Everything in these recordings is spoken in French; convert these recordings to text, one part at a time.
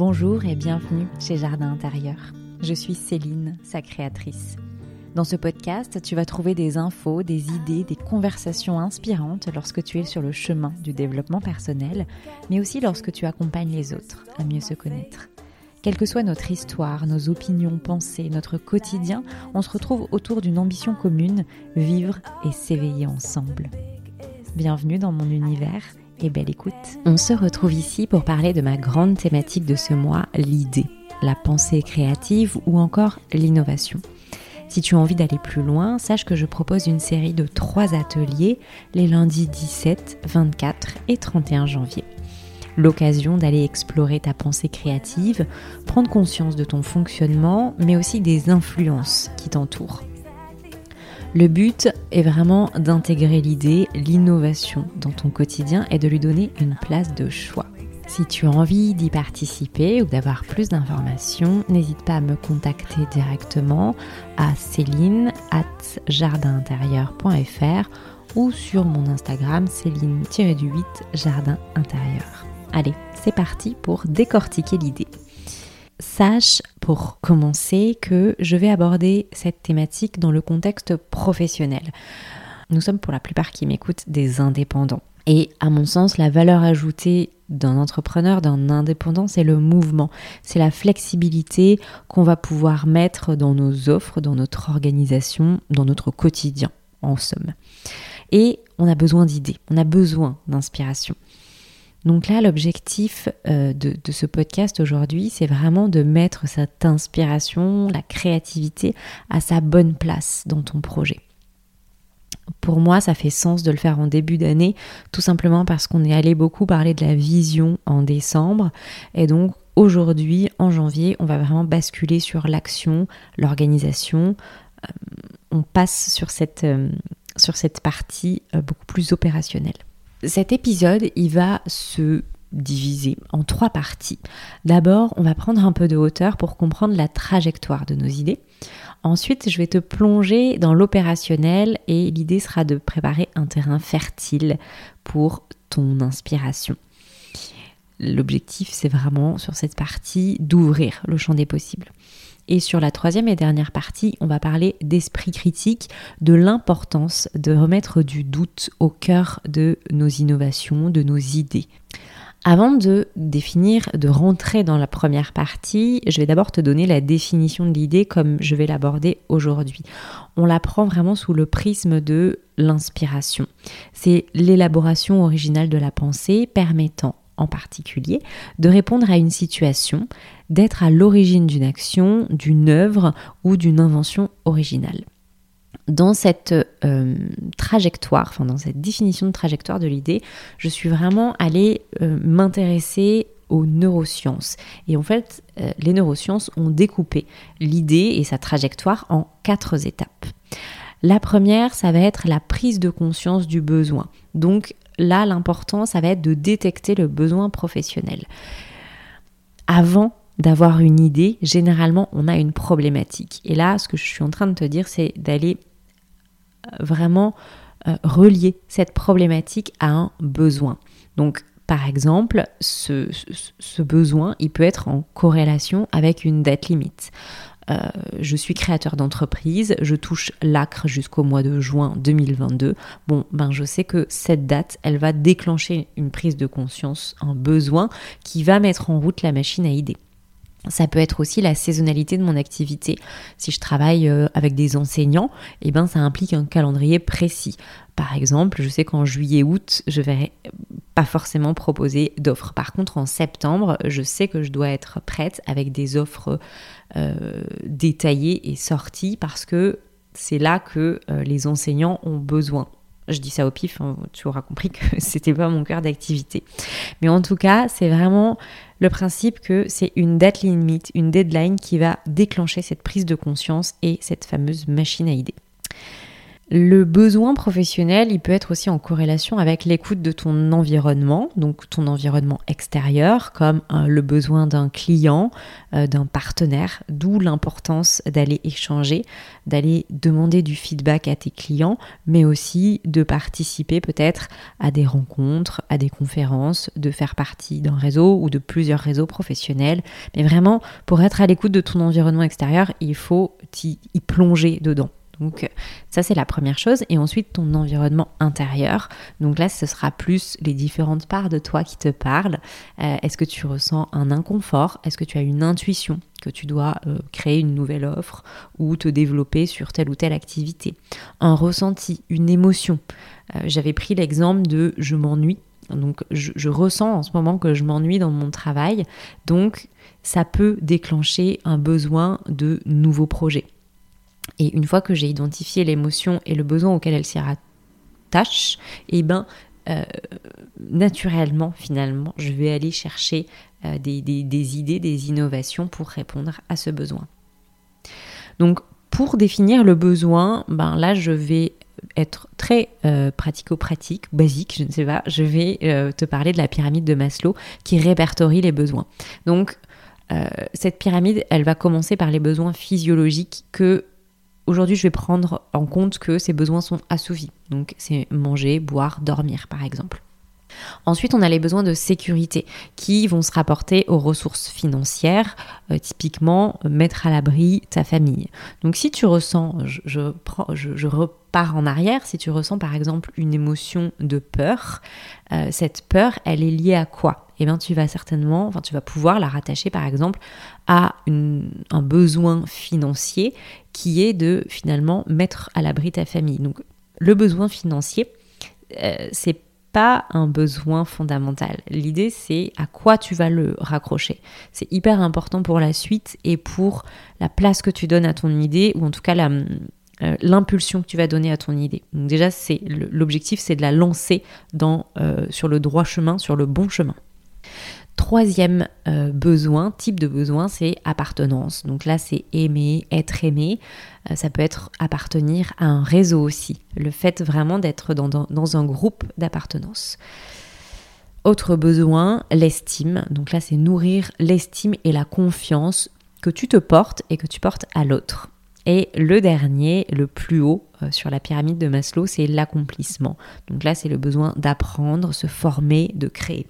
Bonjour et bienvenue chez Jardin Intérieur. Je suis Céline, sa créatrice. Dans ce podcast, tu vas trouver des infos, des idées, des conversations inspirantes lorsque tu es sur le chemin du développement personnel, mais aussi lorsque tu accompagnes les autres à mieux se connaître. Quelle que soit notre histoire, nos opinions, pensées, notre quotidien, on se retrouve autour d'une ambition commune, vivre et s'éveiller ensemble. Bienvenue dans mon univers et belle écoute. On se retrouve ici pour parler de ma grande thématique de ce mois, l'idée, la pensée créative ou encore l'innovation. Si tu as envie d'aller plus loin, sache que je propose une série de trois ateliers les lundis 17, 24 et 31 janvier. L'occasion d'aller explorer ta pensée créative, prendre conscience de ton fonctionnement, mais aussi des influences qui t'entourent. Le but est vraiment d'intégrer l'idée, l'innovation dans ton quotidien et de lui donner une place de choix. Si tu as envie d'y participer ou d'avoir plus d'informations, n'hésite pas à me contacter directement à céline at jardinintérieur.fr ou sur mon Instagram céline-du8 jardin intérieur. Allez, c'est parti pour décortiquer l'idée. Sache pour commencer que je vais aborder cette thématique dans le contexte professionnel. Nous sommes pour la plupart qui m'écoutent des indépendants. Et à mon sens, la valeur ajoutée d'un entrepreneur, d'un indépendant, c'est le mouvement, c'est la flexibilité qu'on va pouvoir mettre dans nos offres, dans notre organisation, dans notre quotidien, en somme. Et on a besoin d'idées, on a besoin d'inspiration. Donc là, l'objectif euh, de, ce podcast aujourd'hui, c'est vraiment de mettre cette inspiration, la créativité à sa bonne place dans ton projet. Pour moi, ça fait sens de le faire en début d'année, tout simplement parce qu'on est allé beaucoup parler de la vision en décembre. Et donc aujourd'hui, en janvier, on va vraiment basculer sur l'action, l'organisation. Euh, on passe sur cette, euh, sur cette partie beaucoup plus opérationnelle. Cet épisode, il va se diviser en trois parties. D'abord, on va prendre un peu de hauteur pour comprendre la trajectoire de nos idées. Ensuite, je vais te plonger dans l'opérationnel et l'idée sera de préparer un terrain fertile pour ton inspiration. L'objectif, c'est vraiment sur cette partie d'ouvrir le champ des possibles. Et sur la troisième et dernière partie, on va parler d'esprit critique, de l'importance de remettre du doute au cœur de nos innovations, de nos idées. Avant de définir, de rentrer dans la première partie, je vais d'abord te donner la définition de l'idée comme je vais l'aborder aujourd'hui. On la prend vraiment sous le prisme de l'inspiration. C'est l'élaboration originale de la pensée permettant en particulier de répondre à une situation, d'être à l'origine d'une action, d'une œuvre ou d'une invention originale. Dans cette euh, trajectoire, enfin dans cette définition de trajectoire de l'idée, je suis vraiment allée euh, m'intéresser aux neurosciences. Et en fait, euh, les neurosciences ont découpé l'idée et sa trajectoire en quatre étapes. La première, ça va être la prise de conscience du besoin. Donc là, l'important, ça va être de détecter le besoin professionnel. Avant d'avoir une idée, généralement, on a une problématique. Et là, ce que je suis en train de te dire, c'est d'aller euh, vraiment euh, relier cette problématique à un besoin. Donc, par exemple, ce, ce, besoin, il peut être en corrélation avec une date limite. Euh, je suis créateur d'entreprise, je touche l'ACRE jusqu'au mois de juin 2022. Bon, ben je sais que cette date, elle va déclencher une prise de conscience, un besoin qui va mettre en route la machine à idées. Ça peut être aussi la saisonnalité de mon activité. Si je travaille euh, avec des enseignants, eh ben ça implique un calendrier précis. Par exemple, je sais qu'en juillet-août, je vais pas forcément proposer d'offres. Par contre, en septembre, je sais que je dois être prête avec des offres euh, détaillées et sorties parce que c'est là que euh, les enseignants ont besoin. Je dis ça au pif, hein, tu auras compris que c'était pas mon cœur d'activité. Mais en tout cas, c'est vraiment le principe que c'est une date limite, une deadline qui va déclencher cette prise de conscience et cette fameuse machine à idées. Le besoin professionnel, il peut être aussi en corrélation avec l'écoute de ton environnement, donc ton environnement extérieur, comme euh, le besoin d'un client, euh, d'un partenaire, d'où l'importance d'aller échanger, d'aller demander du feedback à tes clients, mais aussi de participer peut-être à des rencontres, à des conférences, de faire partie d'un réseau ou de plusieurs réseaux professionnels. Mais vraiment, pour être à l'écoute de ton environnement extérieur, il faut y plonger dedans. Donc ça c'est la première chose. Et ensuite ton environnement intérieur. Donc là ce sera plus les différentes parts de toi qui te parlent. Euh, est-ce que tu ressens un inconfort? Est-ce que tu as une intuition que tu dois euh, créer une nouvelle offre ou te développer sur telle ou telle activité? Un ressenti, une émotion. Euh, j'avais pris l'exemple de je m'ennuie. Donc je ressens en ce moment que je m'ennuie dans mon travail. Donc ça peut déclencher un besoin de nouveaux projets. Et une fois que j'ai identifié l'émotion et le besoin auquel elle s'y rattache, et eh ben, euh, naturellement, finalement, je vais aller chercher euh, des, idées, des innovations pour répondre à ce besoin. Donc, pour définir le besoin, ben là, je vais être très euh, pratico-pratique, basique, je ne sais pas. Je vais te parler de la pyramide de Maslow qui répertorie les besoins. Donc, cette pyramide, elle va commencer par les besoins physiologiques que Aujourd'hui, je vais prendre en compte que ces besoins sont assouvis. Donc, c'est manger, boire, dormir, par exemple. Ensuite, on a les besoins de sécurité qui vont se rapporter aux ressources financières, euh, typiquement mettre à l'abri ta famille. Donc si tu ressens, je, je, repars en arrière, si tu ressens par exemple une émotion de peur, euh, cette peur, elle est liée à quoi? Eh bien, tu vas certainement, enfin, tu vas pouvoir la rattacher par exemple à un besoin financier qui est de finalement mettre à l'abri ta famille. Donc, le besoin financier, euh, c'est pas un besoin fondamental. L'idée, c'est à quoi tu vas le raccrocher. C'est hyper important pour la suite et pour la place que tu donnes à ton idée, ou en tout cas euh, l'impulsion que tu vas donner à ton idée. Donc déjà, c'est l'objectif, c'est de la lancer euh, sur le droit chemin, sur le bon chemin. Troisième euh, besoin, type de besoin, c'est appartenance. Donc là, c'est aimer, être aimé. Euh, ça peut être appartenir à un réseau aussi. Le fait vraiment d'être dans, un groupe d'appartenance. Autre besoin, l'estime. Donc là, c'est nourrir l'estime et la confiance que tu te portes et que tu portes à l'autre. Et le dernier, le plus haut euh, sur la pyramide de Maslow, c'est l'accomplissement. Donc là, c'est le besoin d'apprendre, se former, de créer.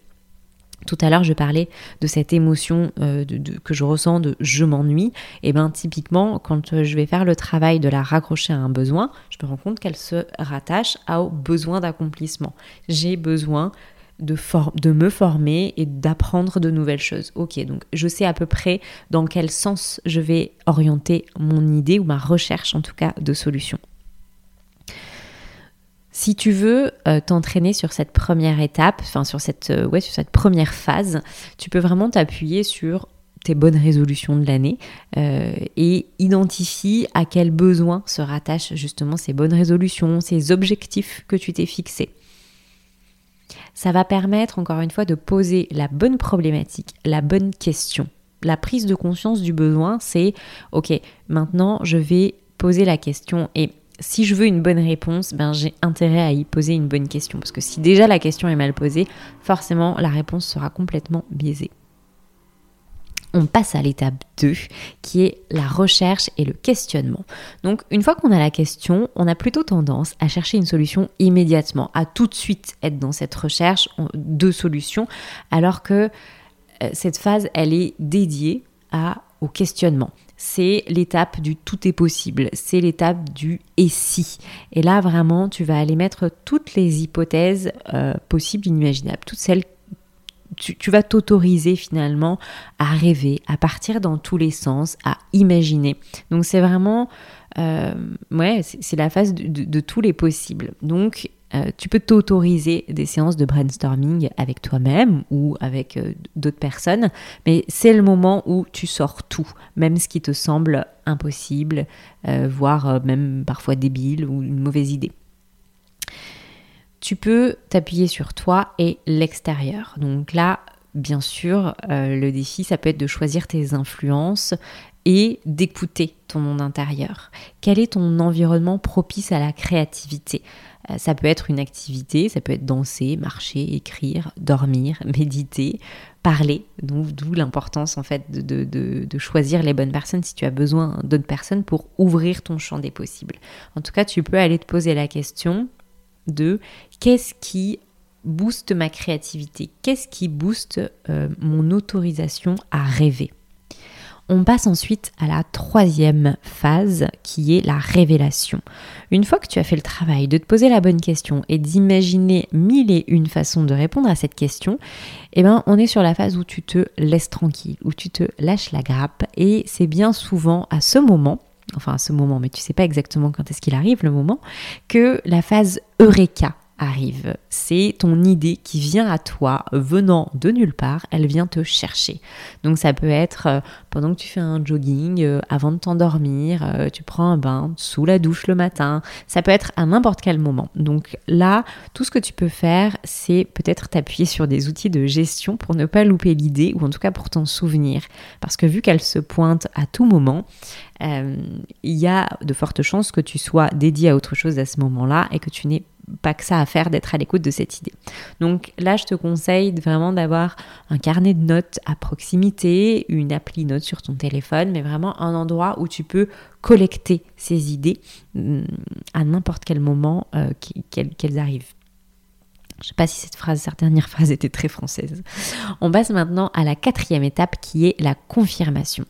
Tout à l'heure, je parlais de cette émotion euh, que je ressens de je m'ennuie. Et bien, typiquement, quand euh, je vais faire le travail de la raccrocher à un besoin, je me rends compte qu'elle se rattache au besoin d'accomplissement. J'ai besoin de, de, me former et d'apprendre de nouvelles choses. Ok, donc je sais à peu près dans quel sens je vais orienter mon idée ou ma recherche en tout cas de solution. Si tu veux euh, t'entraîner sur cette première étape, enfin sur cette, euh, ouais, sur cette première phase, tu peux vraiment t'appuyer sur tes bonnes résolutions de l'année euh, et identifie à quels besoins se rattachent justement ces bonnes résolutions, ces objectifs que tu t'es fixés. Ça va permettre encore une fois de poser la bonne problématique, la bonne question. La prise de conscience du besoin, c'est ok, maintenant je vais poser la question et si je veux une bonne réponse, ben j'ai intérêt à y poser une bonne question. Parce que si déjà la question est mal posée, forcément la réponse sera complètement biaisée. On passe à l'étape 2 qui est la recherche et le questionnement. Donc une fois qu'on a la question, on a plutôt tendance à chercher une solution immédiatement, à tout de suite être dans cette recherche de solutions, alors que euh, cette phase, elle est dédiée au questionnement c'est l'étape du tout est possible, c'est l'étape du et si. Et là, vraiment, tu vas aller mettre toutes les hypothèses euh, possibles, inimaginables, toutes celles tu, vas t'autoriser finalement à rêver, à partir dans tous les sens, à imaginer. Donc c'est vraiment, euh, ouais, c'est la phase de, de, tous les possibles. Donc euh, tu peux t'autoriser des séances de brainstorming avec toi-même ou avec euh, d'autres personnes, mais c'est le moment où tu sors tout, même ce qui te semble impossible, euh, voire même parfois débile ou une mauvaise idée. Tu peux t'appuyer sur toi et l'extérieur. Donc là, bien sûr, le défi, ça peut être de choisir tes influences et d'écouter ton monde intérieur. Quel est ton environnement propice à la créativité? Ça peut être une activité, ça peut être danser, marcher, écrire, dormir, méditer, parler. D'où l'importance en fait de, de, choisir les bonnes personnes si tu as besoin d'autres personnes pour ouvrir ton champ des possibles. En tout cas, tu peux aller te poser la question de qu'est-ce qui booste ma créativité? Qu'est-ce qui booste euh, mon autorisation à rêver? On passe ensuite à la troisième phase qui est la révélation. Une fois que tu as fait le travail de te poser la bonne question et d'imaginer mille et une façons de répondre à cette question, eh ben on est sur la phase où tu te laisses tranquille, où tu te lâches la grappe et c'est bien souvent à ce moment enfin à ce moment, mais tu sais pas exactement quand est-ce qu'il arrive le moment, que la phase Eureka arrive. C'est ton idée qui vient à toi, venant de nulle part, elle vient te chercher. Donc ça peut être euh, pendant que tu fais un jogging, euh, avant de t'endormir, euh, tu prends un bain, sous la douche le matin, ça peut être à n'importe quel moment. Donc là, tout ce que tu peux faire, c'est peut-être t'appuyer sur des outils de gestion pour ne pas louper l'idée, ou en tout cas pour t'en souvenir. Parce que vu qu'elle se pointe à tout moment, il y a de fortes chances que tu sois dédié à autre chose à ce moment-là et que tu n'aies pas que ça à faire d'être à l'écoute de cette idée. Donc là, je te conseille vraiment d'avoir un carnet de notes à proximité, une appli notes sur ton téléphone, mais vraiment un endroit où tu peux collecter ces idées mm, à n'importe quel moment euh, qu'elles arrivent. Je ne sais pas si cette phrase, cette dernière phrase était très française. On passe maintenant à la quatrième étape qui est la confirmation.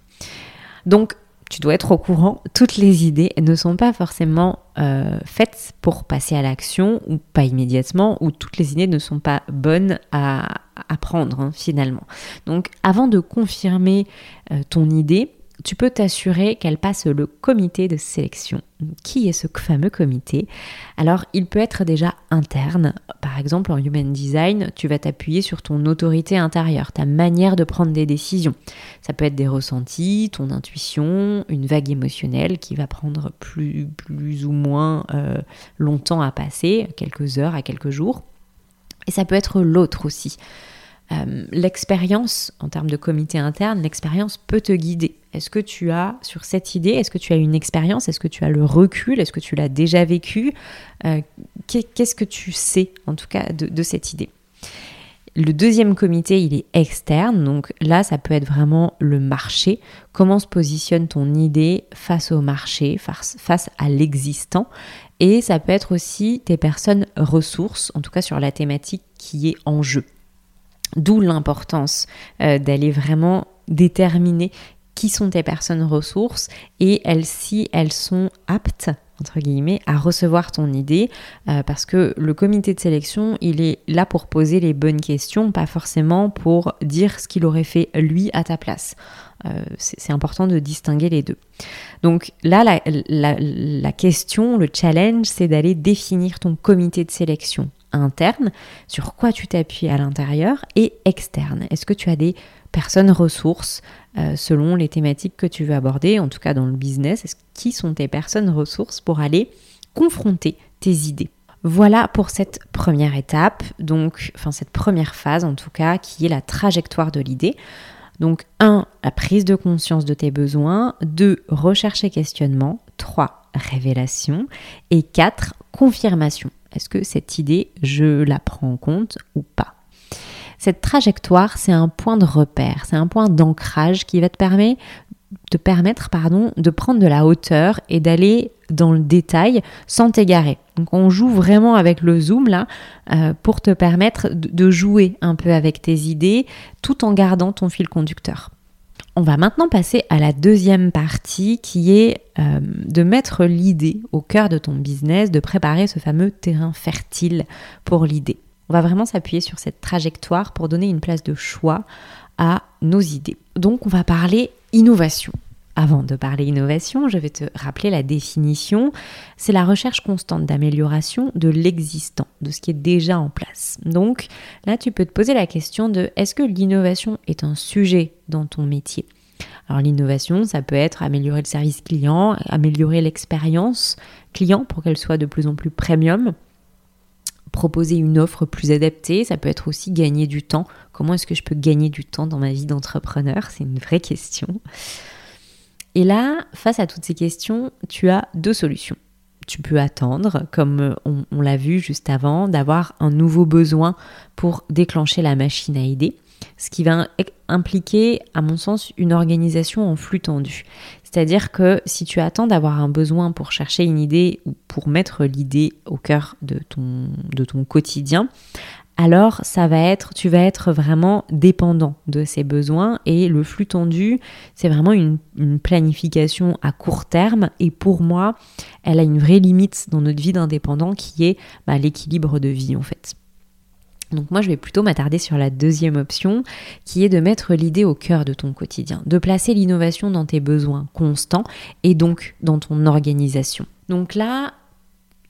Donc, tu dois être au courant, toutes les idées ne sont pas forcément euh, faites pour passer à l'action ou pas immédiatement, ou toutes les idées ne sont pas bonnes à, prendre hein, finalement. Donc avant de confirmer euh, ton idée, tu peux t'assurer qu'elle passe le comité de sélection. Qui est ce fameux comité? Alors, il peut être déjà interne. Par exemple, en Human Design, tu vas t'appuyer sur ton autorité intérieure, ta manière de prendre des décisions. Ça peut être des ressentis, ton intuition, une vague émotionnelle qui va prendre plus, ou moins euh, longtemps à passer, quelques heures à quelques jours. Et ça peut être l'autre aussi. Euh, l'expérience, en termes de comité interne, l'expérience peut te guider. Est-ce que tu as, sur cette idée, est-ce que tu as une expérience? Est-ce que tu as le recul? Est-ce que tu l'as déjà vécu? Euh, Qu'est-ce que tu sais, en tout cas, de, cette idée? Le deuxième comité, il est externe, donc là, ça peut être vraiment le marché. Comment se positionne ton idée face au marché, face, face à l'existant? Et ça peut être aussi tes personnes ressources, en tout cas sur la thématique qui est en jeu. D'où l'importance euh, d'aller vraiment déterminer qui sont tes personnes ressources et elles, si elles sont aptes entre guillemets, à recevoir ton idée, euh, parce que le comité de sélection, il est là pour poser les bonnes questions, pas forcément pour dire ce qu'il aurait fait lui à ta place. Euh, c'est important de distinguer les deux. Donc là, la, la question, le challenge, c'est d'aller définir ton comité de sélection interne, sur quoi tu t'appuies à l'intérieur, et externe. Est-ce que tu as des personnes ressources euh, selon les thématiques que tu veux aborder, en tout cas dans le business Qui sont tes personnes ressources pour aller confronter tes idées? Voilà pour cette première étape, donc, enfin cette première phase en tout cas, qui est la trajectoire de l'idée. Donc 1. La prise de conscience de tes besoins. 2. Recherche et questionnement. 3. Révélation. Et 4. Confirmation. Est-ce que cette idée, je la prends en compte ou pas? Cette trajectoire, c'est un point de repère, c'est un point d'ancrage qui va te permettre, de prendre de la hauteur et d'aller dans le détail sans t'égarer. Donc on joue vraiment avec le zoom là euh, pour te permettre de jouer un peu avec tes idées tout en gardant ton fil conducteur. On va maintenant passer à la deuxième partie qui est euh, de mettre l'idée au cœur de ton business, de préparer ce fameux terrain fertile pour l'idée. On va vraiment s'appuyer sur cette trajectoire pour donner une place de choix à nos idées. Donc on va parler innovation. Avant de parler innovation, je vais te rappeler la définition. C'est la recherche constante d'amélioration de l'existant, de ce qui est déjà en place. Donc là, tu peux te poser la question de est-ce que l'innovation est un sujet dans ton métier? Alors l'innovation, ça peut être améliorer le service client, améliorer l'expérience client pour qu'elle soit de plus en plus premium, proposer une offre plus adaptée, ça peut être aussi gagner du temps. Comment est-ce que je peux gagner du temps dans ma vie d'entrepreneur? C'est une vraie question. Et là, face à toutes ces questions, tu as deux solutions. Tu peux attendre, comme on, l'a vu juste avant, d'avoir un nouveau besoin pour déclencher la machine à aider, ce qui va impliquer, à mon sens, une organisation en flux tendu. C'est-à-dire que si tu attends d'avoir un besoin pour chercher une idée ou pour mettre l'idée au cœur de ton quotidien, alors ça va être, tu vas être vraiment dépendant de ces besoins et le flux tendu, c'est vraiment une, planification à court terme et pour moi, elle a une vraie limite dans notre vie d'indépendant qui est bah, l'équilibre de vie en fait. Donc moi je vais plutôt m'attarder sur la deuxième option qui est de mettre l'idée au cœur de ton quotidien, de placer l'innovation dans tes besoins constants et donc dans ton organisation. Donc là,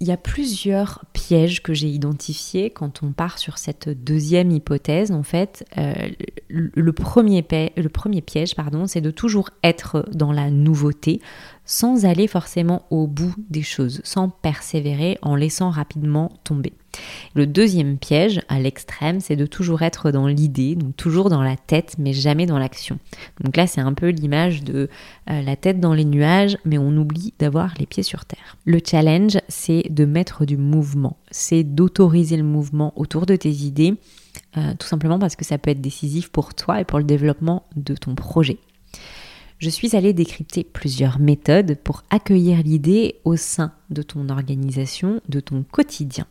il y a plusieurs pièges que j'ai identifiés quand on part sur cette deuxième hypothèse. En fait, euh, le, premier le premier piège, pardon, c'est de toujours être dans la nouveauté, sans aller forcément au bout des choses, sans persévérer en laissant rapidement tomber. Le deuxième piège, à l'extrême, c'est de toujours être dans l'idée, donc toujours dans la tête, mais jamais dans l'action. Donc là, c'est un peu l'image de euh, la tête dans les nuages, mais on oublie d'avoir les pieds sur terre. Le challenge, c'est de mettre du mouvement, c'est d'autoriser le mouvement autour de tes idées, euh, tout simplement parce que ça peut être décisif pour toi et pour le développement de ton projet je suis allée décrypter plusieurs méthodes pour accueillir l'idée au sein de ton organisation, de ton quotidien.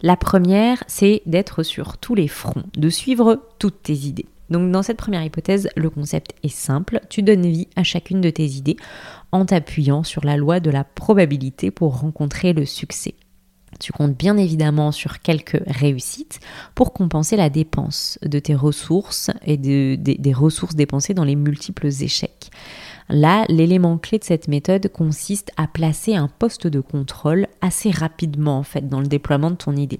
La première, c'est d'être sur tous les fronts, de suivre toutes tes idées. Donc dans cette première hypothèse, le concept est simple, tu donnes vie à chacune de tes idées en t'appuyant sur la loi de la probabilité pour rencontrer le succès. Tu comptes bien évidemment sur quelques réussites pour compenser la dépense de tes ressources et des ressources dépensées dans les multiples échecs. Là, l'élément clé de cette méthode consiste à placer un poste de contrôle assez rapidement en fait dans le déploiement de ton idée.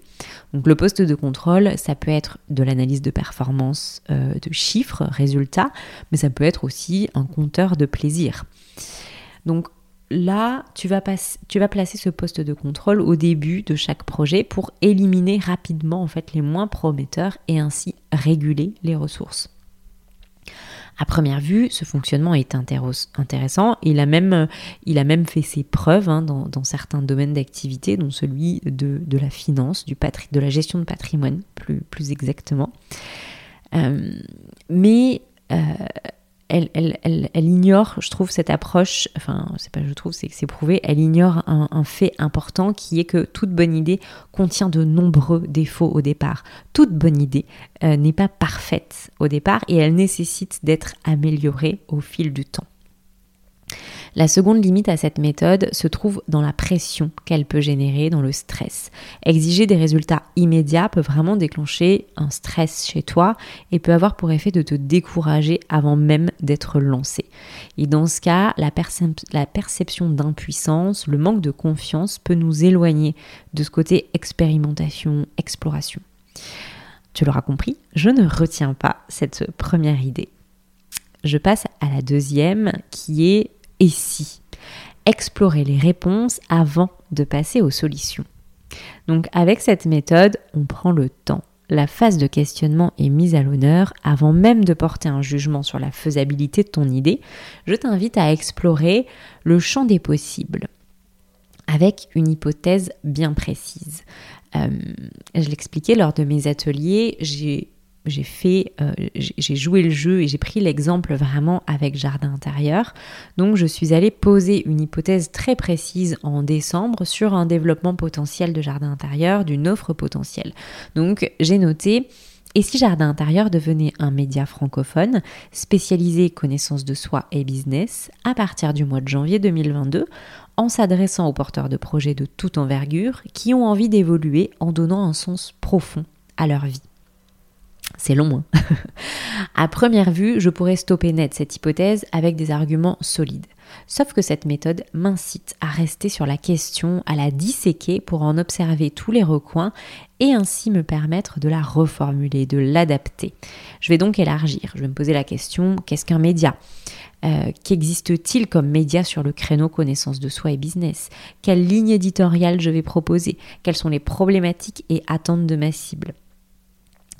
Donc le poste de contrôle, ça peut être de l'analyse de performance euh, de chiffres, résultats, mais ça peut être aussi un compteur de plaisir. Donc là, tu vas, placer ce poste de contrôle au début de chaque projet pour éliminer rapidement en fait les moins prometteurs et ainsi réguler les ressources. À première vue, ce fonctionnement est intéressant. Il a même, fait ses preuves hein, dans, certains domaines d'activité, dont celui de, la finance, de la gestion de patrimoine, plus, plus exactement. Euh, mais euh, elle, ignore, je trouve, cette approche, enfin, c'est pas je trouve, c'est que c'est prouvé, elle ignore un, fait important qui est que toute bonne idée contient de nombreux défauts au départ. Toute bonne idée euh, n'est pas parfaite au départ et elle nécessite d'être améliorée au fil du temps. La seconde limite à cette méthode se trouve dans la pression qu'elle peut générer, dans le stress. Exiger des résultats immédiats peut vraiment déclencher un stress chez toi et peut avoir pour effet de te décourager avant même d'être lancé. Et dans ce cas, la, perception d'impuissance, le manque de confiance peut nous éloigner de ce côté expérimentation, exploration. Tu l'auras compris, je ne retiens pas cette première idée. Je passe à la deuxième qui est et si? Explorer les réponses avant de passer aux solutions. Donc avec cette méthode, on prend le temps. La phase de questionnement est mise à l'honneur avant même de porter un jugement sur la faisabilité de ton idée. Je t'invite à explorer le champ des possibles avec une hypothèse bien précise. Euh, je l'expliquais lors de mes ateliers, j'ai j'ai fait, euh, j'ai joué le jeu et j'ai pris l'exemple vraiment avec jardin intérieur. Donc je suis allée poser une hypothèse très précise en décembre sur un développement potentiel de jardin intérieur, d'une offre potentielle. Donc j'ai noté et si Jardin Intérieur devenait un média francophone spécialisé connaissance de soi et business à partir du mois de janvier 2022 en s'adressant aux porteurs de projets de toute envergure qui ont envie d'évoluer en donnant un sens profond à leur vie c'est long. Hein. à première vue, je pourrais stopper net cette hypothèse avec des arguments solides. Sauf que cette méthode m'incite à rester sur la question, à la disséquer pour en observer tous les recoins et ainsi me permettre de la reformuler, de l'adapter. Je vais donc élargir. Je vais me poser la question, qu'est-ce qu'un média? Euh, Qu'existe-t-il comme média sur le créneau connaissance de soi et business? Quelle ligne éditoriale je vais proposer? Quelles sont les problématiques et attentes de ma cible?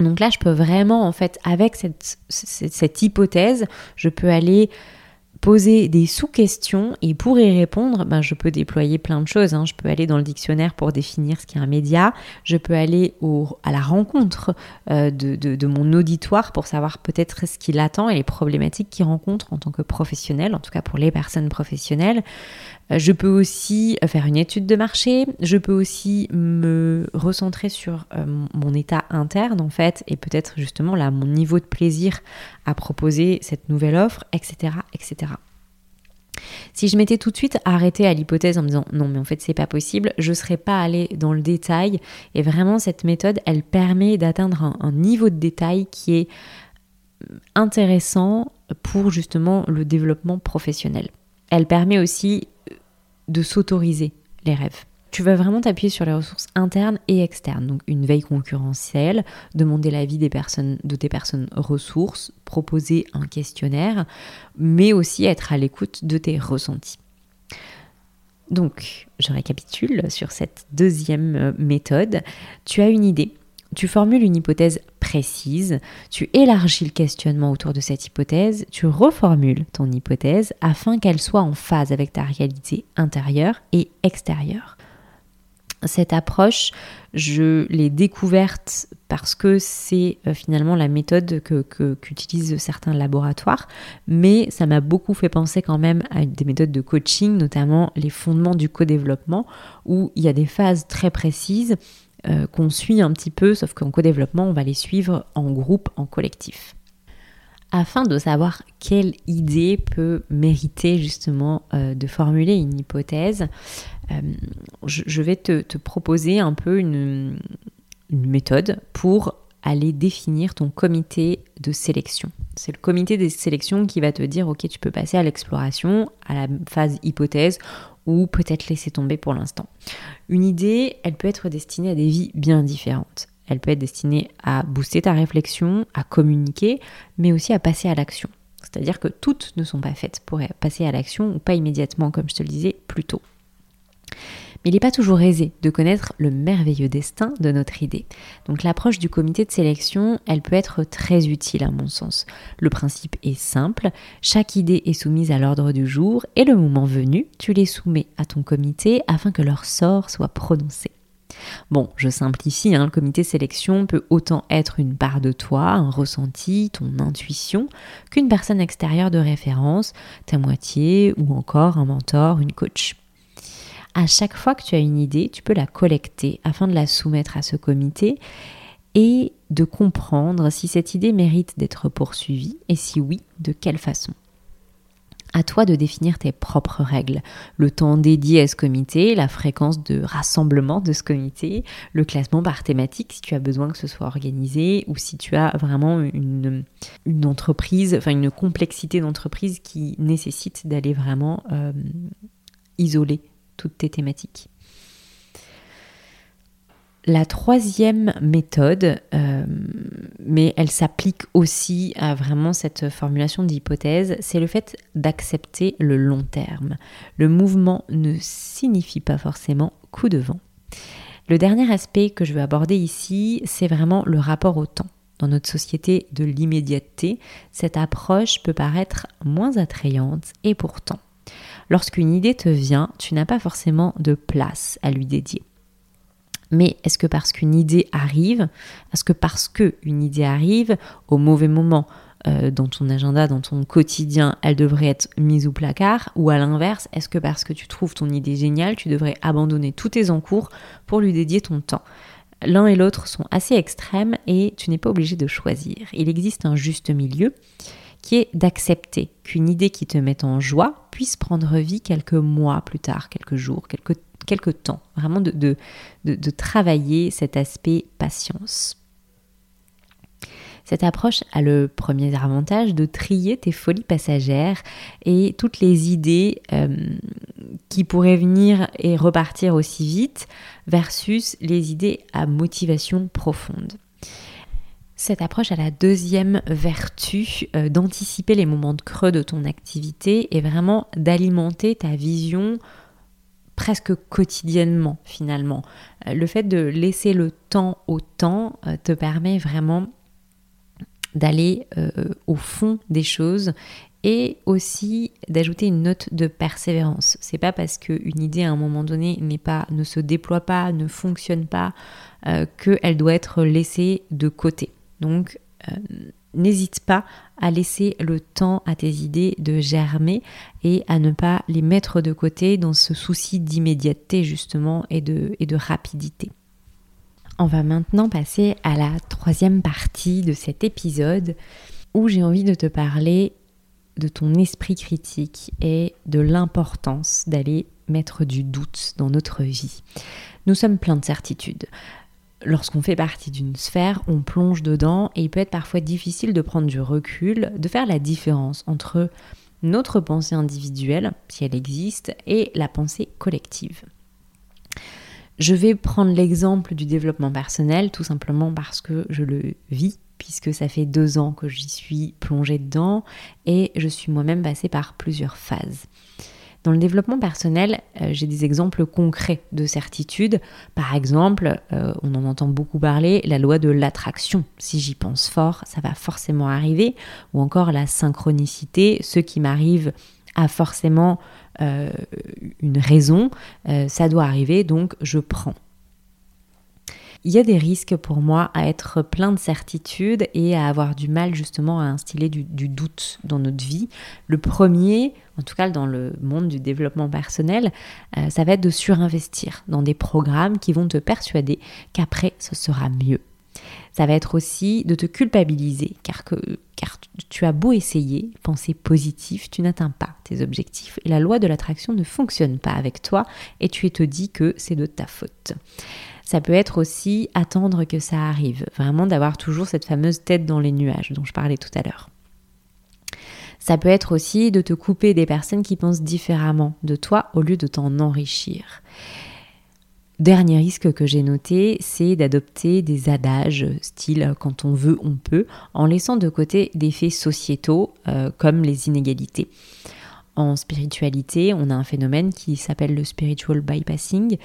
Donc là, je peux vraiment, en fait, avec cette, hypothèse, je peux aller poser des sous-questions et pour y répondre, ben, je peux déployer plein de choses. Hein. Je peux aller dans le dictionnaire pour définir ce qu'est un média. Je peux aller à la rencontre euh, de, de, mon auditoire pour savoir peut-être ce qu'il attend et les problématiques qu'il rencontre en tant que professionnel, en tout cas pour les personnes professionnelles. Euh, je peux aussi euh, faire une étude de marché, je peux aussi me recentrer sur euh, mon état interne en fait et peut-être justement là mon niveau de plaisir à proposer cette nouvelle offre, etc. etc. Si je m'étais tout de suite arrêtée à l'hypothèse en me disant non mais en fait c'est pas possible, je serais pas allée dans le détail et vraiment cette méthode elle permet d'atteindre un, niveau de détail qui est intéressant pour justement le développement professionnel. Elle permet aussi de s'autoriser les rêves. Tu vas vraiment t'appuyer sur les ressources internes et externes, donc une veille concurrentielle, demander l'avis des personnes, de tes personnes ressources, proposer un questionnaire, mais aussi être à l'écoute de tes ressentis. Donc, je récapitule sur cette deuxième méthode. Tu as une idée, tu formules une hypothèse précise, tu élargis le questionnement autour de cette hypothèse, tu reformules ton hypothèse afin qu'elle soit en phase avec ta réalité intérieure et extérieure. Cette approche, je l'ai découverte parce que c'est euh, finalement la méthode que, qu'utilisent certains laboratoires, mais ça m'a beaucoup fait penser quand même à des méthodes de coaching, notamment les fondements du co-développement, où il y a des phases très précises euh, qu'on suit un petit peu, sauf qu'en co-développement, on va les suivre en groupe, en collectif. Afin de savoir quelle idée peut mériter justement euh, de formuler une hypothèse, euh, je, vais te, proposer un peu une, méthode pour aller définir ton comité de sélection. C'est le comité de sélection qui va te dire, ok, tu peux passer à l'exploration, à la phase hypothèse, ou peut-être laisser tomber pour l'instant. Une idée, elle peut être destinée à des vies bien différentes. Elle peut être destinée à booster ta réflexion, à communiquer, mais aussi à passer à l'action. C'est-à-dire que toutes ne sont pas faites pour passer à l'action ou pas immédiatement, comme je te le disais plus tôt. Mais il n'est pas toujours aisé de connaître le merveilleux destin de notre idée. Donc l'approche du comité de sélection, elle peut être très utile à mon sens. Le principe est simple, chaque idée est soumise à l'ordre du jour et le moment venu, tu les soumets à ton comité afin que leur sort soit prononcé. Bon, je simplifie, hein, le comité de sélection peut autant être une part de toi, un ressenti, ton intuition, qu'une personne extérieure de référence, ta moitié ou encore un mentor, une coach à chaque fois que tu as une idée, tu peux la collecter afin de la soumettre à ce comité et de comprendre si cette idée mérite d'être poursuivie et si oui, de quelle façon. À toi de définir tes propres règles, le temps dédié à ce comité, la fréquence de rassemblement de ce comité, le classement par thématique si tu as besoin que ce soit organisé ou si tu as vraiment une, entreprise, enfin une complexité d'entreprise qui nécessite d'aller vraiment euh, isoler toutes tes thématiques. La troisième méthode, euh, mais elle s'applique aussi à vraiment cette formulation d'hypothèse, c'est le fait d'accepter le long terme. Le mouvement ne signifie pas forcément coup de vent. Le dernier aspect que je veux aborder ici, c'est vraiment le rapport au temps. Dans notre société de l'immédiateté, cette approche peut paraître moins attrayante et pourtant, Lorsqu'une idée te vient, tu n'as pas forcément de place à lui dédier. Mais est-ce que parce qu'une idée arrive, est-ce que parce qu'une idée arrive au mauvais moment euh, dans ton agenda, dans ton quotidien, elle devrait être mise au placard Ou à l'inverse, est-ce que parce que tu trouves ton idée géniale, tu devrais abandonner tous tes encours pour lui dédier ton temps? L'un et l'autre sont assez extrêmes et tu n'es pas obligé de choisir. Il existe un juste milieu qui est d'accepter qu'une idée qui te met en joie puisse prendre vie quelques mois plus tard, quelques jours, quelques, temps. Vraiment de, de, de, travailler cet aspect patience. Cette approche a le premier avantage de trier tes folies passagères et toutes les idées euh, qui pourraient venir et repartir aussi vite versus les idées à motivation profonde. Cette approche a la deuxième vertu euh, d'anticiper les moments de creux de ton activité et vraiment d'alimenter ta vision presque quotidiennement finalement. Euh, le fait de laisser le temps au temps euh, te permet vraiment d'aller au fond des choses et aussi d'ajouter une note de persévérance. C'est pas parce qu'une idée à un moment donné n'est pas, ne se déploie pas, ne fonctionne pas, qu'elle doit être laissée de côté. Donc, euh, n'hésite pas à laisser le temps à tes idées de germer et à ne pas les mettre de côté dans ce souci d'immédiateté justement et de, et de rapidité. On va maintenant passer à la troisième partie de cet épisode où j'ai envie de te parler de ton esprit critique et de l'importance d'aller mettre du doute dans notre vie. Nous sommes pleins de certitudes lorsqu'on fait partie d'une sphère, on plonge dedans et il peut être parfois difficile de prendre du recul, de faire la différence entre notre pensée individuelle, si elle existe, et la pensée collective. Je vais prendre l'exemple du développement personnel tout simplement parce que je le vis, puisque ça fait deux ans que j'y suis plongée dedans et je suis moi-même passée par plusieurs phases. Dans le développement personnel, euh, j'ai des exemples concrets de certitude. Par exemple, euh, on en entend beaucoup parler, la loi de l'attraction. Si j'y pense fort, ça va forcément arriver. Ou encore la synchronicité, ce qui m'arrive a forcément euh, une raison, ça doit arriver, donc je prends il y a des risques pour moi à être plein de certitudes et à avoir du mal justement à instiller du, doute dans notre vie. Le premier, en tout cas dans le monde du développement personnel, euh, ça va être de surinvestir dans des programmes qui vont te persuader qu'après ce sera mieux. Ça va être aussi de te culpabiliser car, que, car tu as beau essayer, penser positif, tu n'atteins pas tes objectifs et la loi de l'attraction ne fonctionne pas avec toi et tu te dis que c'est de ta faute. Ça peut être aussi attendre que ça arrive, vraiment d'avoir toujours cette fameuse tête dans les nuages dont je parlais tout à l'heure. Ça peut être aussi de te couper des personnes qui pensent différemment de toi au lieu de t'en enrichir. Dernier risque que j'ai noté, c'est d'adopter des adages style quand on veut, on peut, en laissant de côté des faits sociétaux euh, comme les inégalités en spiritualité, on a un phénomène qui s'appelle le spiritual bypassing,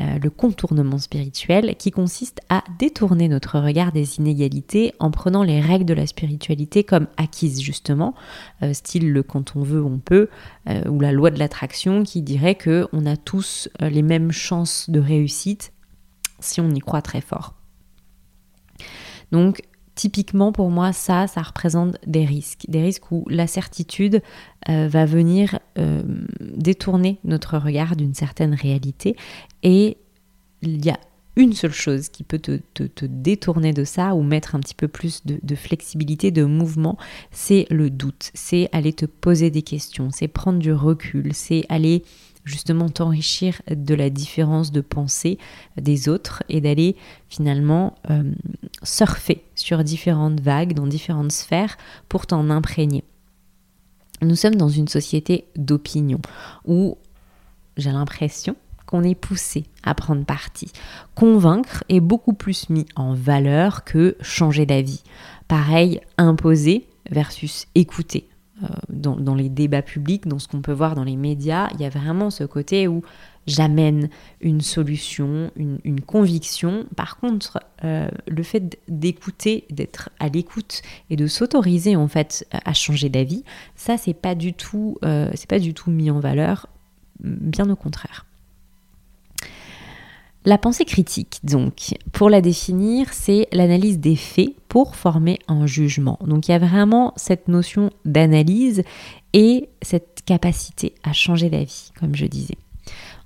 euh, le contournement spirituel, qui consiste à détourner notre regard des inégalités en prenant les règles de la spiritualité comme acquises justement, euh, style le quand on veut on peut, euh, ou la loi de l'attraction qui dirait que on a tous les mêmes chances de réussite si on y croit très fort. Donc Typiquement, pour moi, ça, ça représente des risques. Des risques où la certitude euh, va venir euh, détourner notre regard d'une certaine réalité. Et il y a une seule chose qui peut te, détourner de ça ou mettre un petit peu plus de, de flexibilité, de mouvement, c'est le doute. C'est aller te poser des questions, c'est prendre du recul, c'est aller justement t'enrichir de la différence de pensée des autres et d'aller finalement euh, surfer sur différentes vagues, dans différentes sphères pour t'en imprégner. Nous sommes dans une société d'opinion où j'ai l'impression qu'on est poussé à prendre parti. Convaincre est beaucoup plus mis en valeur que changer d'avis. Pareil, imposer versus écouter. Euh, dans, les débats publics, dans ce qu'on peut voir dans les médias, il y a vraiment ce côté où j'amène une solution, une, conviction. Par contre, euh, le fait d'écouter, d'être à l'écoute et de s'autoriser en fait à changer d'avis, ça c'est pas du tout, euh, c'est pas du tout mis en valeur, bien au contraire. La pensée critique, donc, pour la définir, c'est l'analyse des faits pour former un jugement. Donc il y a vraiment cette notion d'analyse et cette capacité à changer d'avis, comme je disais.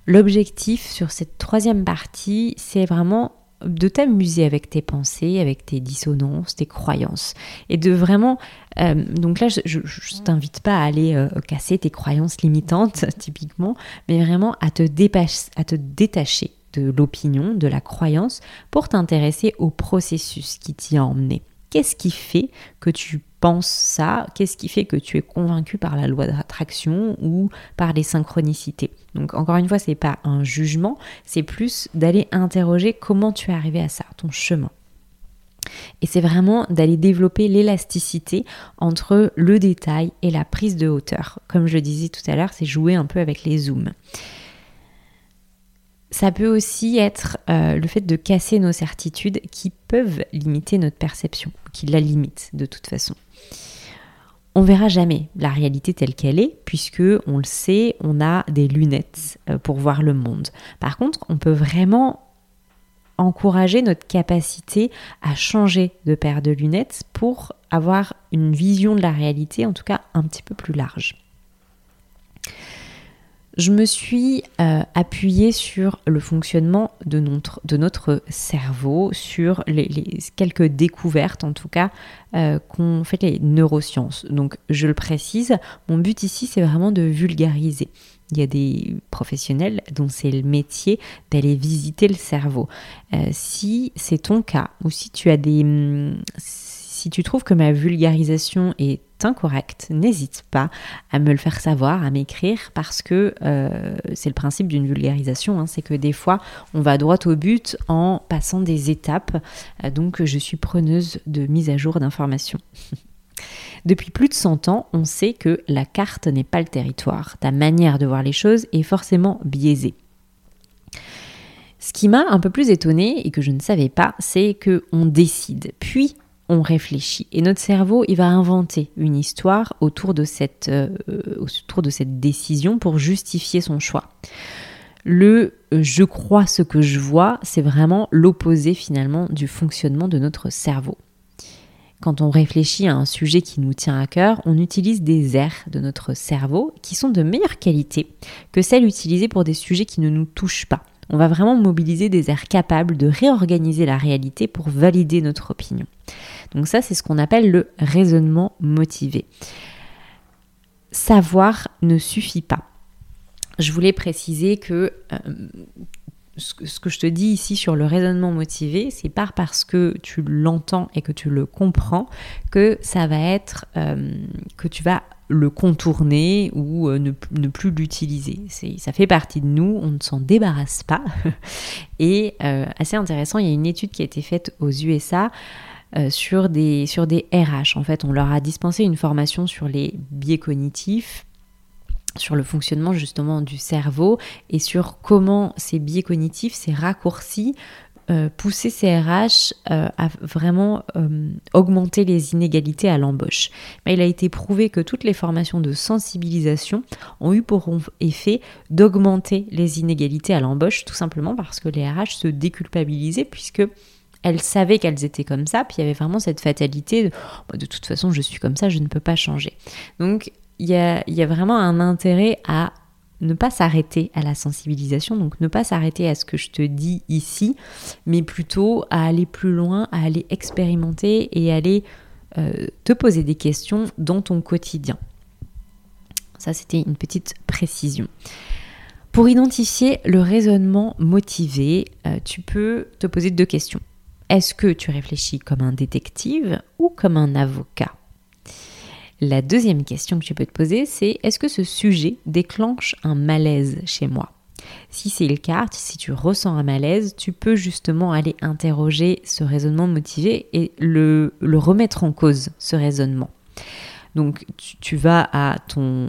L'objectif sur cette troisième partie, c'est vraiment de t'amuser avec tes pensées, avec tes dissonances, tes croyances. Et de vraiment... Euh, donc là, je ne t'invite pas à aller euh, casser tes croyances limitantes, typiquement, mais vraiment à te, à te détacher l'opinion, de la croyance, pour t'intéresser au processus qui t'y a emmené. Qu'est-ce qui fait que tu penses ça? Qu'est-ce qui fait que tu es convaincu par la loi d'attraction ou par les synchronicités? Donc encore une fois, c'est pas un jugement, c'est plus d'aller interroger comment tu es arrivé à ça, ton chemin. Et c'est vraiment d'aller développer l'élasticité entre le détail et la prise de hauteur. Comme je disais tout à l'heure, c'est jouer un peu avec les zooms. Ça peut aussi être euh, le fait de casser nos certitudes qui peuvent limiter notre perception, qui la limitent de toute façon. On verra jamais la réalité telle qu'elle est, puisque on le sait, on a des lunettes euh, pour voir le monde. Par contre, on peut vraiment encourager notre capacité à changer de paire de lunettes pour avoir une vision de la réalité, en tout cas un petit peu plus large. Je me suis euh, appuyée sur le fonctionnement de notre, cerveau, sur les, quelques découvertes en tout cas euh, qu'ont fait les neurosciences. Donc je le précise, mon but ici c'est vraiment de vulgariser. Il y a des professionnels dont c'est le métier d'aller visiter le cerveau. Euh, si c'est ton cas ou si tu as des... Si tu trouves que ma vulgarisation est incorrecte, n'hésite pas à me le faire savoir, à m'écrire, parce que euh, c'est le principe d'une vulgarisation, hein, c'est que des fois on va droit au but en passant des étapes, euh, donc je suis preneuse de mise à jour d'informations. Depuis plus de 100 ans, on sait que la carte n'est pas le territoire. Ta manière de voir les choses est forcément biaisée. Ce qui m'a un peu plus étonnée et que je ne savais pas, c'est que on décide, puis on réfléchit. Et notre cerveau, il va inventer une histoire autour de cette, euh, autour de cette décision pour justifier son choix. Le euh, je crois ce que je vois, c'est vraiment l'opposé finalement du fonctionnement de notre cerveau. Quand on réfléchit à un sujet qui nous tient à cœur, on utilise des aires de notre cerveau qui sont de meilleure qualité que celles utilisées pour des sujets qui ne nous touchent pas. On va vraiment mobiliser des aires capables de réorganiser la réalité pour valider notre opinion. Donc ça, c'est ce qu'on appelle le raisonnement motivé. Savoir ne suffit pas. Je voulais préciser que euh, ce que, je te dis ici sur le raisonnement motivé, c'est pas parce que tu l'entends et que tu le comprends que ça va être euh, que tu vas le contourner ou euh, ne, plus l'utiliser. Ça fait partie de nous, on ne s'en débarrasse pas. et assez intéressant, il y a une étude qui a été faite aux USA sur, des, sur des RH. En fait, on leur a dispensé une formation sur les biais cognitifs sur le fonctionnement justement du cerveau et sur comment ces biais cognitifs, ces raccourcis, euh, pousser ces RH euh, à vraiment euh, augmenter les inégalités à l'embauche. Mais il a été prouvé que toutes les formations de sensibilisation ont eu pour effet d'augmenter les inégalités à l'embauche, tout simplement parce que les RH se déculpabilisaient puisque elles savaient qu'elles étaient comme ça, puis il y avait vraiment cette fatalité de, oh, de toute façon je suis comme ça, je ne peux pas changer. Donc il y a, vraiment un intérêt à ne pas s'arrêter à la sensibilisation, donc ne pas s'arrêter à ce que je te dis ici, mais plutôt à aller plus loin, à aller expérimenter et aller euh, te poser des questions dans ton quotidien. Ça, c'était une petite précision. Pour identifier le raisonnement motivé, euh, tu peux te poser deux questions. Est-ce que tu réfléchis comme un détective ou comme un avocat? La deuxième question que tu peux te poser, c'est est-ce que ce sujet déclenche un malaise chez moi? Si c'est le cas, si tu ressens un malaise, tu peux justement aller interroger ce raisonnement motivé et le, remettre en cause, ce raisonnement. Donc tu, vas à,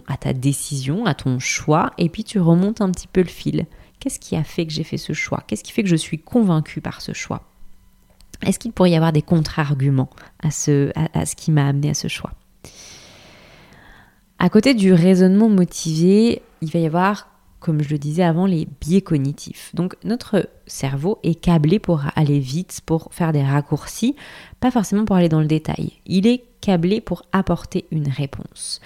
à ta décision, à ton choix, et puis tu remontes un petit peu le fil. Qu'est-ce qui a fait que j'ai fait ce choix? Qu'est-ce qui fait que je suis convaincue par ce choix? Est-ce qu'il pourrait y avoir des contre-arguments à ce, à ce qui m'a amené à ce choix? À côté du raisonnement motivé, il va y avoir, comme je le disais avant, les biais cognitifs. Donc notre cerveau est câblé pour aller vite, pour faire des raccourcis, pas forcément pour aller dans le détail. Il est câblé pour apporter une réponse.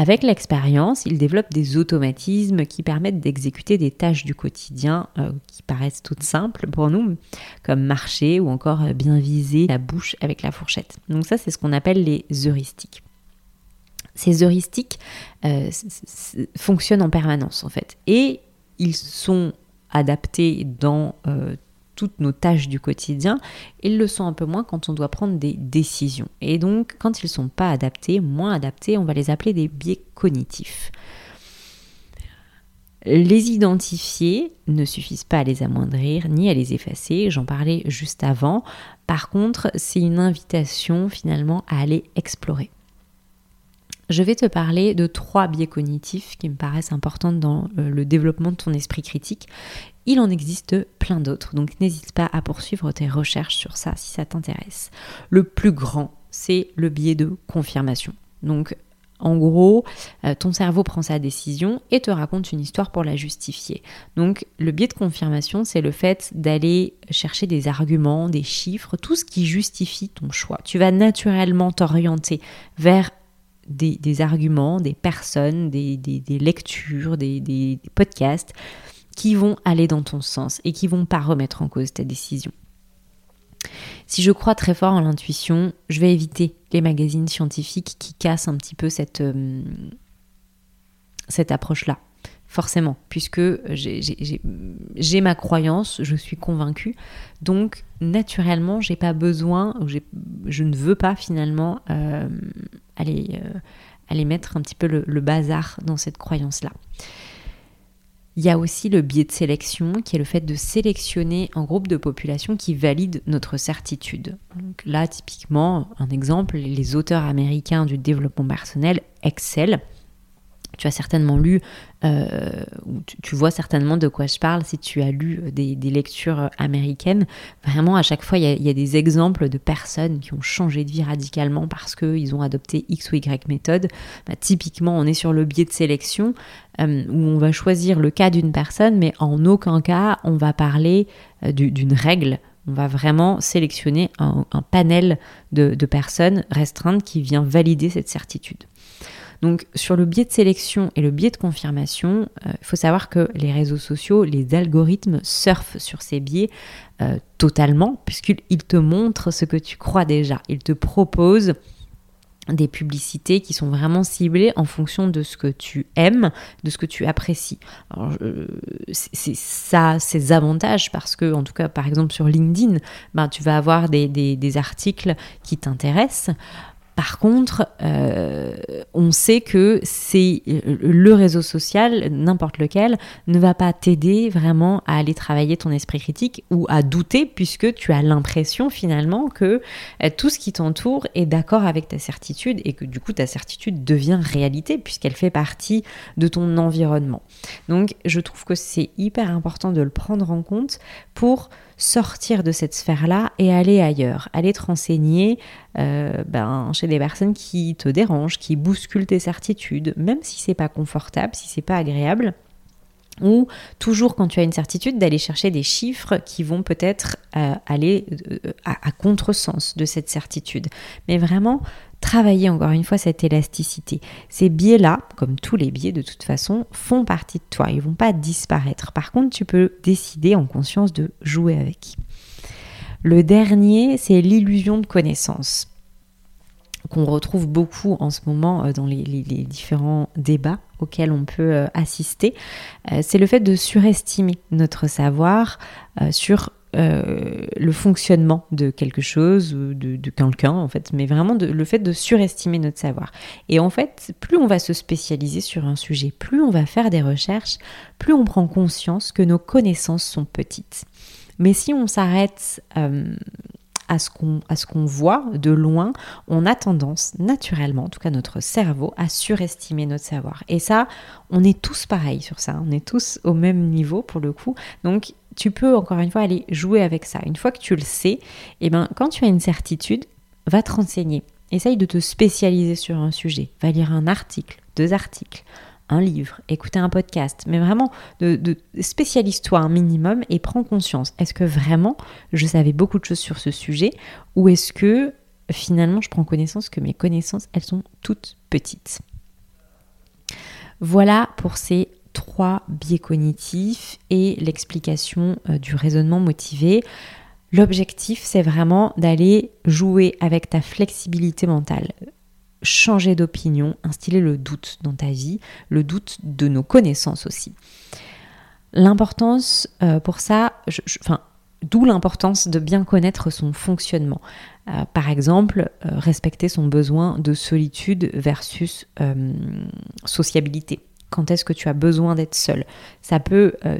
Avec l'expérience, il développe des automatismes qui permettent d'exécuter des tâches du quotidien euh, qui paraissent toutes simples pour nous, comme marcher ou encore bien viser la bouche avec la fourchette. Donc ça, c'est ce qu'on appelle les heuristiques. Ces heuristiques euh, fonctionnent en permanence en fait. Et ils sont adaptés dans euh, toutes nos tâches du quotidien. Ils le sont un peu moins quand on doit prendre des décisions. Et donc quand ils ne sont pas adaptés, moins adaptés, on va les appeler des biais cognitifs. Les identifier ne suffisent pas à les amoindrir ni à les effacer, j'en parlais juste avant. Par contre, c'est une invitation finalement à aller explorer. Je vais te parler de trois biais cognitifs qui me paraissent importants dans euh, le développement de ton esprit critique. Il en existe plein d'autres, donc n'hésite pas à poursuivre tes recherches sur ça si ça t'intéresse. Le plus grand, c'est le biais de confirmation. Donc en gros, euh, ton cerveau prend sa décision et te raconte une histoire pour la justifier. Donc le biais de confirmation, c'est le fait d'aller chercher des arguments, des chiffres, tout ce qui justifie ton choix. Tu vas naturellement t'orienter vers des, arguments, des personnes, des, lectures, des, podcasts qui vont aller dans ton sens et qui vont pas remettre en cause ta décision. Si je crois très fort en l'intuition, je vais éviter les magazines scientifiques qui cassent un petit peu cette, euh, cette approche-là. Forcément, puisque j'ai ma croyance, je suis convaincue. Donc, naturellement, j'ai pas besoin, je ne veux pas finalement euh, aller, euh, aller mettre un petit peu le bazar dans cette croyance-là. Il y a aussi le biais de sélection, qui est le fait de sélectionner un groupe de population qui valide notre certitude. Là, typiquement, un exemple, les auteurs américains du développement personnel excellent tu as certainement lu, euh, tu, vois certainement de quoi je parle si tu as lu des, lectures américaines. Vraiment, à chaque fois, il y, a, des exemples de personnes qui ont changé de vie radicalement parce qu'ils ont adopté X ou Y méthode. Bah, typiquement, on est sur le biais de sélection euh, où on va choisir le cas d'une personne, mais en aucun cas on va parler euh, d'une règle. On va vraiment sélectionner un, panel de, de personnes restreintes qui vient valider cette certitude. Donc sur le biais de sélection et le biais de confirmation, il euh, faut savoir que les réseaux sociaux, les algorithmes surfent sur ces biais euh, totalement, puisqu'ils te montrent ce que tu crois déjà. Ils te proposent des publicités qui sont vraiment ciblées en fonction de ce que tu aimes, de ce que tu apprécies. c'est ça ses avantages parce que, en tout cas, par exemple sur LinkedIn, ben, tu vas avoir des articles qui t'intéressent. Par contre, euh, on sait que c'est euh, le réseau social, n'importe lequel, ne va pas t'aider vraiment à aller travailler ton esprit critique ou à douter puisque tu as l'impression finalement que euh, tout ce qui t'entoure est d'accord avec ta certitude et que du coup ta certitude devient réalité puisqu'elle fait partie de ton environnement. Donc je trouve que c'est hyper important de le prendre en compte pour sortir de cette sphère-là et aller ailleurs, aller te renseigner euh, ben, chez des personnes qui te dérangent, qui bousculent tes certitudes, même si c'est pas confortable, si c'est pas agréable ou toujours quand tu as une certitude d'aller chercher des chiffres qui vont peut-être euh, aller euh, à, à contresens de cette certitude. Mais vraiment travailler encore une fois cette élasticité. Ces biais-là, comme tous les biais de toute façon, font partie de toi, ils vont pas disparaître. Par contre, tu peux décider en conscience de jouer avec. Le dernier, c'est l'illusion de connaissance qu'on retrouve beaucoup en ce moment euh, dans les, différents débats auxquels on peut euh, assister, euh, c'est le fait de surestimer notre savoir sur le fonctionnement de quelque chose ou de, quelqu'un en fait, mais vraiment le fait de surestimer notre savoir. Et en fait, plus on va se spécialiser sur un sujet, plus on va faire des recherches, plus on prend conscience que nos connaissances sont petites. Mais si on s'arrête à ce qu'on voit de loin, on a tendance naturellement, en tout cas notre cerveau, à surestimer notre savoir. Et ça, on est tous pareils sur ça, on est tous au même niveau pour le coup. Donc tu peux encore une fois aller jouer avec ça. Une fois que tu le sais, eh ben, quand tu as une certitude, va te renseigner. Essaye de te spécialiser sur un sujet. Va lire un article, deux articles, un livre, écouter un podcast, mais vraiment spécialise-toi un minimum et prends conscience. Est-ce que vraiment je savais beaucoup de choses sur ce sujet ou est-ce que finalement je prends connaissance que mes connaissances, elles sont toutes petites? Voilà pour ces trois biais cognitifs et l'explication euh, du raisonnement motivé. L'objectif, c'est vraiment d'aller jouer avec ta flexibilité mentale changer d'opinion, instiller le doute dans ta vie, le doute de nos connaissances aussi. L'importance euh, pour ça, enfin, d'où l'importance de bien connaître son fonctionnement. Euh, par exemple, respecter son besoin de solitude versus sociabilité. Quand est-ce que tu as besoin d'être seul. Ça peut, euh,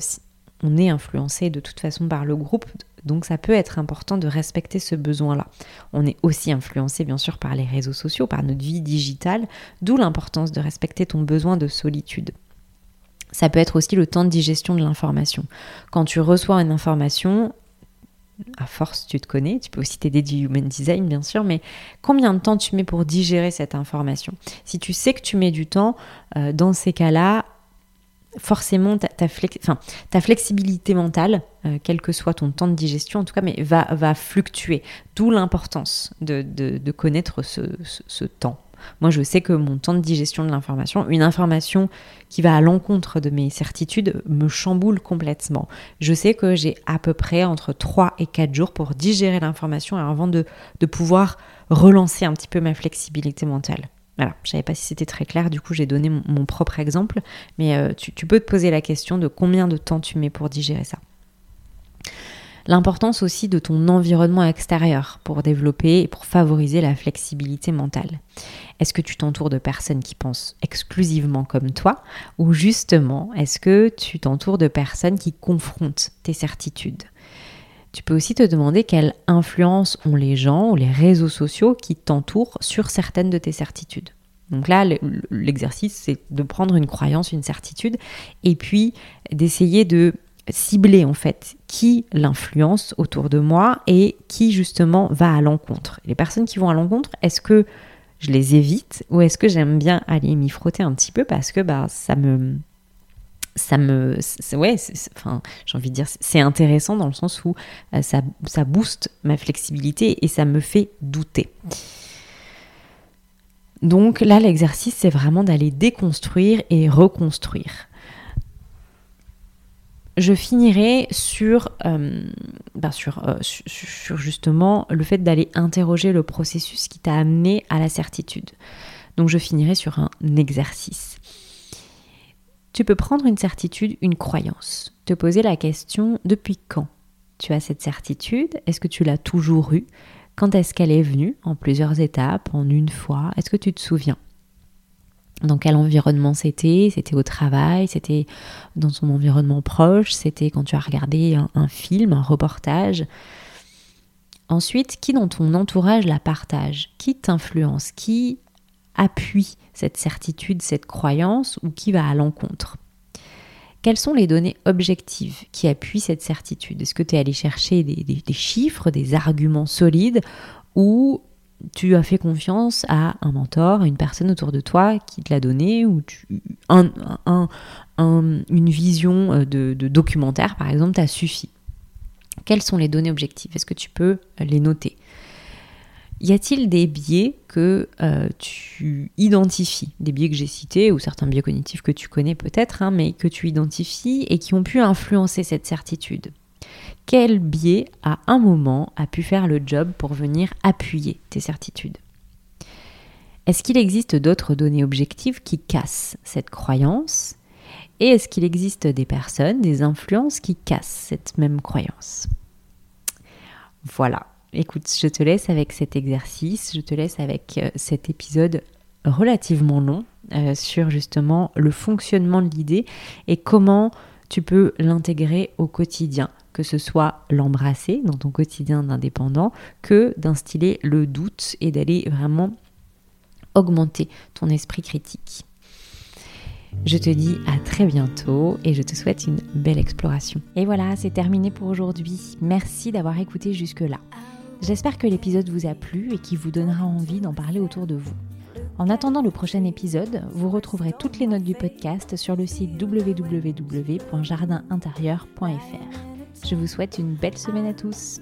on est influencé de toute façon par le groupe, donc ça peut être important de respecter ce besoin-là. On est aussi influencé bien sûr par les réseaux sociaux, par notre vie digitale, d'où l'importance de respecter ton besoin de solitude. Ça peut être aussi le temps de digestion de l'information. Quand tu reçois une information, à force tu te connais, tu peux aussi t'aider du human design bien sûr, mais combien de temps tu mets pour digérer cette information? Si tu sais que tu mets du temps, euh, dans ces cas-là, forcément ta, flexibilité mentale, euh, quel que soit ton temps de digestion en tout cas, mais va, va fluctuer. D'où l'importance de, connaître ce, temps. Moi, je sais que mon temps de digestion de l'information, une information qui va à l'encontre de mes certitudes, me chamboule complètement. Je sais que j'ai à peu près entre 3 et 4 jours pour digérer l'information avant de pouvoir relancer un petit peu ma flexibilité mentale. Voilà, je ne savais pas si c'était très clair, du coup j'ai donné mon, propre exemple, mais euh, tu, peux te poser la question de combien de temps tu mets pour digérer ça. L'importance aussi de ton environnement extérieur pour développer et pour favoriser la flexibilité mentale. Est-ce que tu t'entoures de personnes qui pensent exclusivement comme toi ou justement est-ce que tu t'entoures de personnes qui confrontent tes certitudes? Tu peux aussi te demander quelle influence ont les gens ou les réseaux sociaux qui t'entourent sur certaines de tes certitudes. Donc là, l'exercice, c'est de prendre une croyance, une certitude, et puis d'essayer de cibler en fait qui l'influence autour de moi et qui justement va à l'encontre. Les personnes qui vont à l'encontre, est-ce que je les évite ou est-ce que j'aime bien aller m'y frotter un petit peu parce que bah, ça me ça me ouais enfin j'ai envie de dire c'est intéressant dans le sens où euh, ça, ça booste ma flexibilité et ça me fait douter donc là l'exercice c'est vraiment d'aller déconstruire et reconstruire je finirai sur, euh, ben euh, justement le fait d'aller interroger le processus qui t'a amené à la certitude. Donc je finirai sur un exercice. Tu peux prendre une certitude, une croyance, te poser la question depuis quand tu as cette certitude? Est-ce que tu l'as toujours eue? Quand est-ce qu'elle est venue? En plusieurs étapes, en une fois? Est-ce que tu te souviens? Dans quel environnement c'était. C'était au travail, c'était dans son environnement proche, c'était quand tu as regardé un, film, un reportage. Ensuite, qui dans ton entourage la partage? Qui t'influence? Qui appuie cette certitude, cette croyance ou qui va à l'encontre? Quelles sont les données objectives qui appuient cette certitude? Est-ce que tu es allé chercher des, chiffres, des arguments solides ou tu as fait confiance à un mentor, à une personne autour de toi qui te l'a donné, ou une vision euh, de, documentaire, par exemple, t'a suffi. Quelles sont les données objectives? Est-ce que tu peux les noter? Y a-t-il des biais que euh, tu identifies, des biais que j'ai cités ou certains biais cognitifs que tu connais peut-être, hein, mais que tu identifies et qui ont pu influencer cette certitude? Quel biais à un moment a pu faire le job pour venir appuyer tes certitudes? Est-ce qu'il existe d'autres données objectives qui cassent cette croyance? Et est-ce qu'il existe des personnes, des influences qui cassent cette même croyance? Voilà, Écoute, je te laisse avec cet exercice, je te laisse avec euh, cet épisode relativement long euh, sur justement le fonctionnement de l'idée et comment tu peux l'intégrer au quotidien, que ce soit l'embrasser dans ton quotidien d'indépendant, que d'instiller le doute et d'aller vraiment augmenter ton esprit critique. Je te dis à très bientôt et je te souhaite une belle exploration. Et voilà, c'est terminé pour aujourd'hui. Merci d'avoir écouté jusque-là. J'espère que l'épisode vous a plu et qu'il vous donnera envie d'en parler autour de vous. En attendant le prochain épisode, vous retrouverez toutes les notes du podcast sur le site www.jardinintérieur.fr. Je vous souhaite une belle semaine à tous.